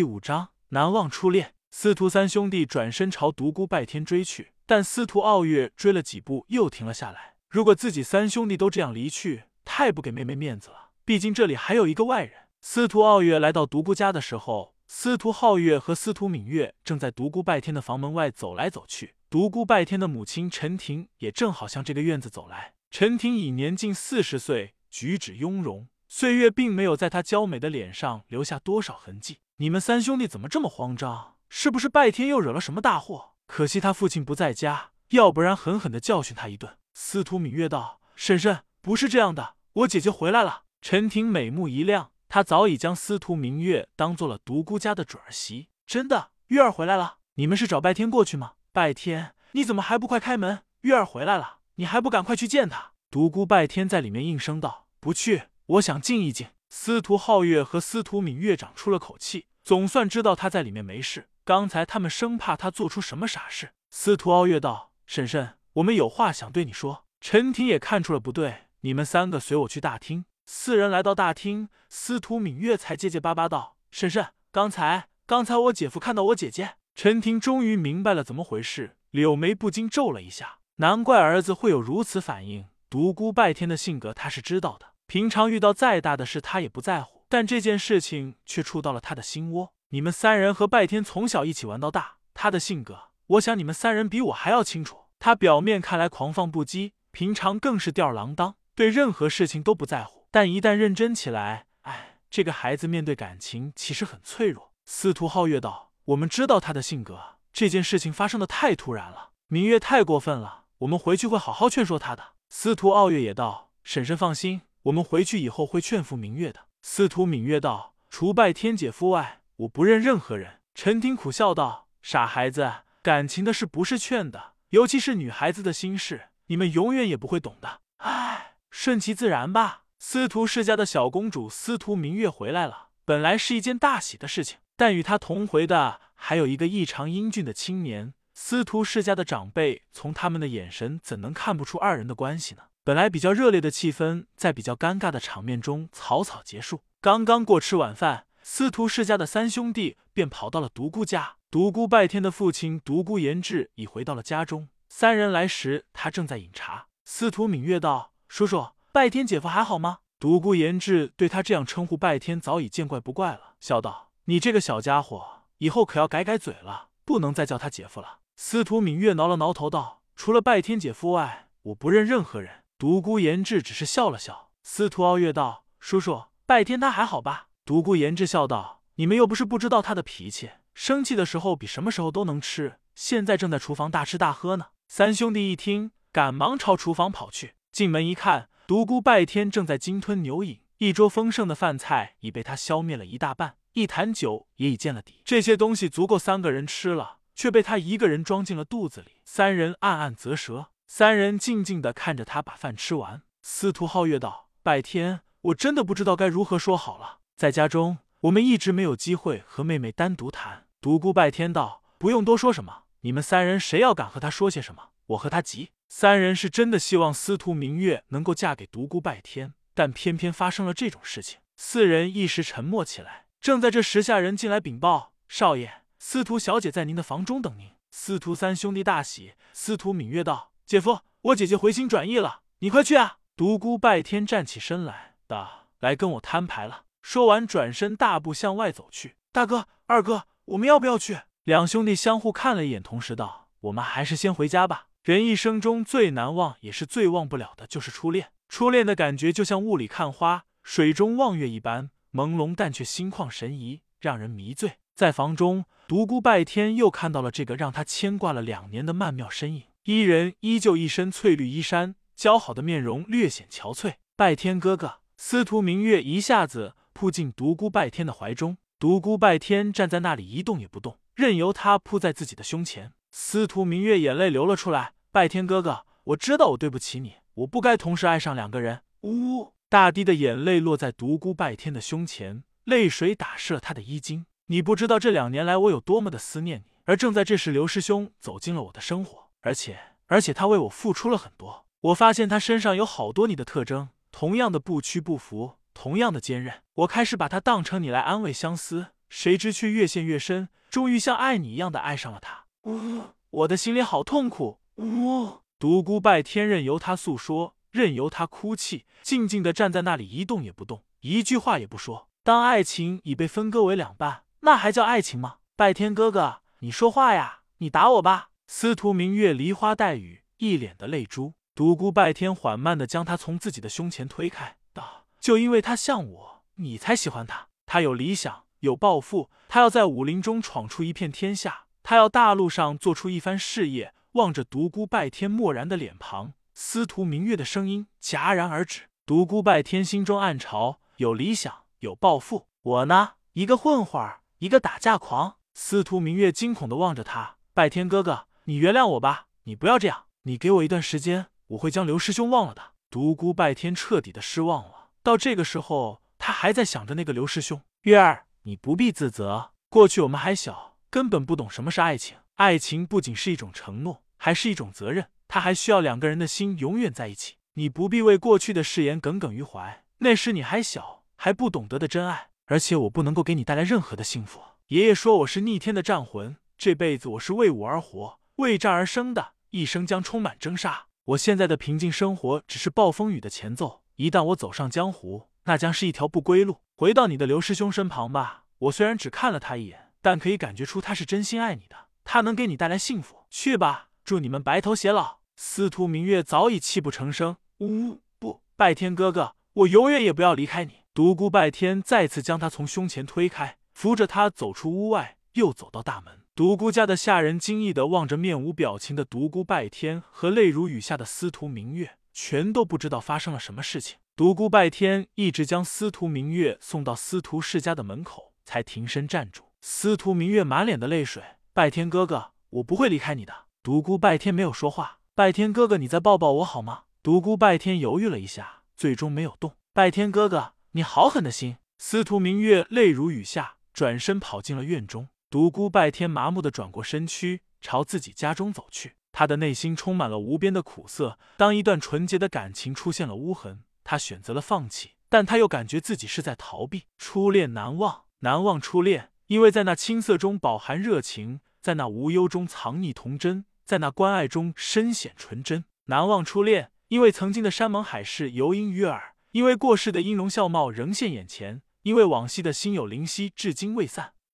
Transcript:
第五章难忘初恋。司徒三兄弟转身朝独孤拜天追去，但司徒傲月追了几步又停了下来。如果自己三兄弟都这样离去，太不给妹妹面子了。毕竟这里还有一个外人。司徒傲月来到独孤家的时候，司徒皓月和司徒敏月正在独孤拜天的房门外走来走去。独孤拜天的母亲陈婷也正好向这个院子走来。陈婷已年近四十岁，举止雍容，岁月并没有在她娇美的脸上留下多少痕迹。你们三兄弟怎么这么慌张？是不是拜天又惹了什么大祸？可惜他父亲不在家，要不然狠狠的教训他一顿。司徒明月道：“婶婶，不是这样的，我姐姐回来了。”陈婷美目一亮，她早已将司徒明月当做了独孤家的准儿媳。真的，月儿回来了。你们是找拜天过去吗？拜天，你怎么还不快开门？月儿回来了，你还不赶快去见他？独孤拜天在里面应声道：“不去，我想静一静。”司徒皓月和司徒敏月长出了口气，总算知道他在里面没事。刚才他们生怕他做出什么傻事。司徒傲月道：“婶婶，我们有话想对你说。”陈婷也看出了不对，你们三个随我去大厅。四人来到大厅，司徒敏月才结结巴巴道：“婶婶，刚才刚才我姐夫看到我姐姐。”陈婷终于明白了怎么回事，柳眉不禁皱了一下。难怪儿子会有如此反应。独孤拜天的性格他是知道的，平常遇到再大的事他也不在乎，但这件事情却触到了他的心窝。你们三人和拜天从小一起玩到大，他的性格，我想你们三人比我还要清楚。他表面看来狂放不羁，平常更是吊儿郎当，对任何事情都不在乎。但一旦认真起来，哎，这个孩子面对感情其实很脆弱。司徒皓月道：“我们知道他的性格，这件事情发生的太突然了，明月太过分了，我们回去会好好劝说他的。”司徒傲月也道：“婶婶放心，我们回去以后会劝服明月的。”司徒敏月道：“除拜天姐夫外。”我不认任何人。陈婷苦笑道：“傻孩子，感情的事不是劝的，尤其是女孩子的心事，你们永远也不会懂的。唉，顺其自然吧。”司徒世家的小公主司徒明月回来了，本来是一件大喜的事情，但与她同回的还有一个异常英俊的青年。司徒世家的长辈从他们的眼神怎能看不出二人的关系呢？本来比较热烈的气氛，在比较尴尬的场面中草草结束。刚刚过吃晚饭。司徒世家的三兄弟便跑到了独孤家。独孤拜天的父亲独孤延志已回到了家中。三人来时，他正在饮茶。司徒敏月道：“叔叔，拜天姐夫还好吗？”独孤延志对他这样称呼拜天早已见怪不怪了，笑道：“你这个小家伙，以后可要改改嘴了，不能再叫他姐夫了。”司徒敏月挠了挠头道：“除了拜天姐夫外，我不认任何人。”独孤延志只是笑了笑。司徒傲月道：“叔叔，拜天他还好吧？”独孤延志笑道：“你们又不是不知道他的脾气，生气的时候比什么时候都能吃。现在正在厨房大吃大喝呢。”三兄弟一听，赶忙朝厨房跑去。进门一看，独孤拜天正在鲸吞牛饮，一桌丰盛的饭菜已被他消灭了一大半，一坛酒也已见了底。这些东西足够三个人吃了，却被他一个人装进了肚子里。三人暗暗啧舌。三人静静的看着他把饭吃完。司徒皓月道：“拜天，我真的不知道该如何说好了。”在家中，我们一直没有机会和妹妹单独谈。独孤拜天道，不用多说什么，你们三人谁要敢和他说些什么，我和他急。三人是真的希望司徒明月能够嫁给独孤拜天，但偏偏发生了这种事情。四人一时沉默起来。正在这时，下人进来禀报：少爷，司徒小姐在您的房中等您。司徒三兄弟大喜。司徒敏月道：姐夫，我姐姐回心转意了，你快去啊！独孤拜天站起身来道：来跟我摊牌了。说完，转身大步向外走去。大哥、二哥，我们要不要去？两兄弟相互看了一眼，同时道：“我们还是先回家吧。人一生中最难忘，也是最忘不了的，就是初恋。初恋的感觉就像雾里看花，水中望月一般，朦胧但却心旷神怡，让人迷醉。”在房中，独孤拜天又看到了这个让他牵挂了两年的曼妙身影。伊人依旧一身翠绿衣衫，姣好的面容略显憔悴。拜天哥哥，司徒明月一下子。扑进独孤拜天的怀中，独孤拜天站在那里一动也不动，任由他扑在自己的胸前。司徒明月眼泪流了出来：“拜天哥哥，我知道我对不起你，我不该同时爱上两个人。”呜，大滴的眼泪落在独孤拜天的胸前，泪水打湿了他的衣襟。你不知道这两年来我有多么的思念你，而正在这时，刘师兄走进了我的生活，而且而且他为我付出了很多。我发现他身上有好多你的特征，同样的不屈不服。同样的坚韧，我开始把他当成你来安慰相思，谁知却越陷越深，终于像爱你一样的爱上了他。呜，我的心里好痛苦。呜，独孤拜天任由他诉说，任由他哭泣，静静的站在那里一动也不动，一句话也不说。当爱情已被分割为两半，那还叫爱情吗？拜天哥哥，你说话呀！你打我吧！司徒明月梨花带雨，一脸的泪珠。独孤拜天缓慢的将他从自己的胸前推开，道：“就因为他像我，你才喜欢他。他有理想，有抱负，他要在武林中闯出一片天下，他要大陆上做出一番事业。”望着独孤拜天漠然的脸庞，司徒明月的声音戛然而止。独孤拜天心中暗潮：有理想，有抱负，我呢，一个混混儿，一个打架狂。司徒明月惊恐的望着他：“拜天哥哥，你原谅我吧，你不要这样，你给我一段时间，我会将刘师兄忘了的。”独孤拜天彻底的失望了，到这个时候，他还在想着那个刘师兄。月儿，你不必自责，过去我们还小，根本不懂什么是爱情。爱情不仅是一种承诺，还是一种责任，它还需要两个人的心永远在一起。你不必为过去的誓言耿耿于怀，那时你还小，还不懂得的真爱。而且我不能够给你带来任何的幸福。爷爷说我是逆天的战魂，这辈子我是为武而活，为战而生的，一生将充满征杀。我现在的平静生活只是暴风雨的前奏，一旦我走上江湖，那将是一条不归路。回到你的刘师兄身旁吧。我虽然只看了他一眼，但可以感觉出他是真心爱你的。他能给你带来幸福，去吧，祝你们白头偕老。司徒明月早已泣不成声。呜，不，拜天哥哥，我永远也不要离开你。独孤拜天再次将他从胸前推开，扶着他走出屋外，又走到大门。独孤家的下人惊异的望着面无表情的独孤拜天和泪如雨下的司徒明月，全都不知道发生了什么事情。独孤拜天一直将司徒明月送到司徒世家的门口，才停身站住。司徒明月满脸的泪水。拜天哥哥，我不会离开你的。独孤拜天没有说话。拜天哥哥，你再抱抱我好吗？独孤拜天犹豫了一下，最终没有动。拜天哥哥，你好狠的心！司徒明月泪如雨下，转身跑进了院中。独孤拜天麻木的转过身躯，朝自己家中走去。他的内心充满了无边的苦涩。当一段纯洁的感情出现了污痕，他选择了放弃，但他又感觉自己是在逃避。初恋难忘，难忘初恋。因为在那青涩中饱含热情，在那无忧中藏匿童真，在那关爱中深显纯真。难忘初恋，因为曾经的山盟海誓犹萦于耳，因为过世的音容笑貌仍现眼前，因为往昔的心有灵犀至今未散。